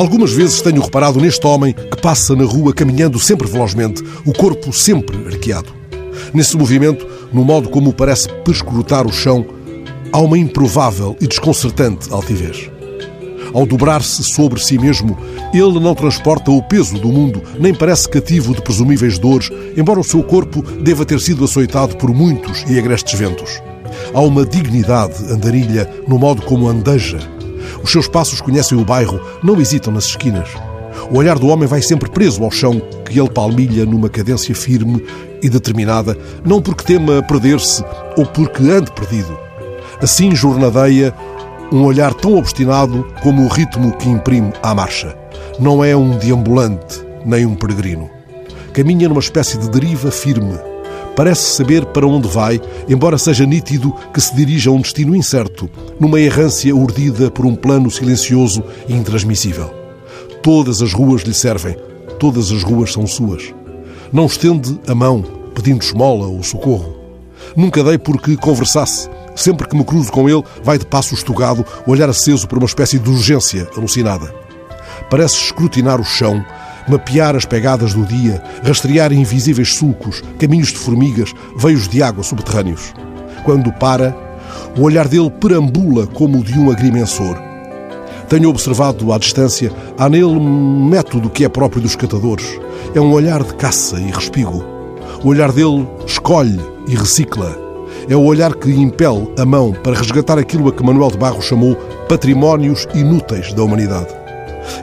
Algumas vezes tenho reparado neste homem que passa na rua caminhando sempre velozmente, o corpo sempre arqueado. Nesse movimento, no modo como parece perscrutar o chão, há uma improvável e desconcertante altivez. Ao dobrar-se sobre si mesmo, ele não transporta o peso do mundo, nem parece cativo de presumíveis dores, embora o seu corpo deva ter sido açoitado por muitos e agrestes ventos. Há uma dignidade andarilha no modo como andeja. Os seus passos conhecem o bairro, não hesitam nas esquinas. O olhar do homem vai sempre preso ao chão que ele palmilha numa cadência firme e determinada, não porque tema perder-se ou porque ande perdido. Assim jornadeia um olhar tão obstinado como o ritmo que imprime à marcha. Não é um deambulante nem um peregrino. Caminha numa espécie de deriva firme. Parece saber para onde vai, embora seja nítido que se dirige a um destino incerto, numa errância urdida por um plano silencioso e intransmissível. Todas as ruas lhe servem, todas as ruas são suas. Não estende a mão pedindo esmola ou socorro. Nunca dei porque conversasse, Sempre que me cruzo com ele, vai de passo estugado, olhar aceso por uma espécie de urgência alucinada. Parece escrutinar o chão, mapear as pegadas do dia, rastrear invisíveis sulcos, caminhos de formigas, veios de água subterrâneos. Quando para, o olhar dele perambula como o de um agrimensor. Tenho observado à distância, há nele um método que é próprio dos catadores. É um olhar de caça e respigo. O olhar dele escolhe e recicla é o olhar que impele a mão para resgatar aquilo a que Manuel de Barros chamou patrimónios inúteis da humanidade.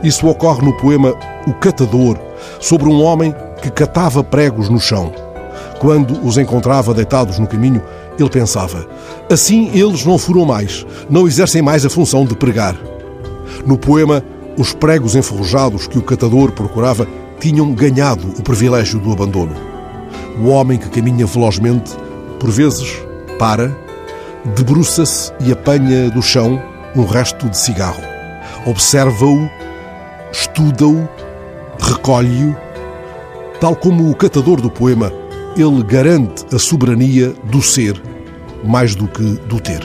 Isso ocorre no poema O Catador, sobre um homem que catava pregos no chão. Quando os encontrava deitados no caminho, ele pensava: assim eles não furam mais, não exercem mais a função de pregar. No poema, os pregos enferrujados que o catador procurava tinham ganhado o privilégio do abandono. O homem que caminha velozmente, por vezes para, debruça-se e apanha do chão um resto de cigarro. Observa-o, estuda-o, recolhe-o. Tal como o catador do poema, ele garante a soberania do ser mais do que do ter.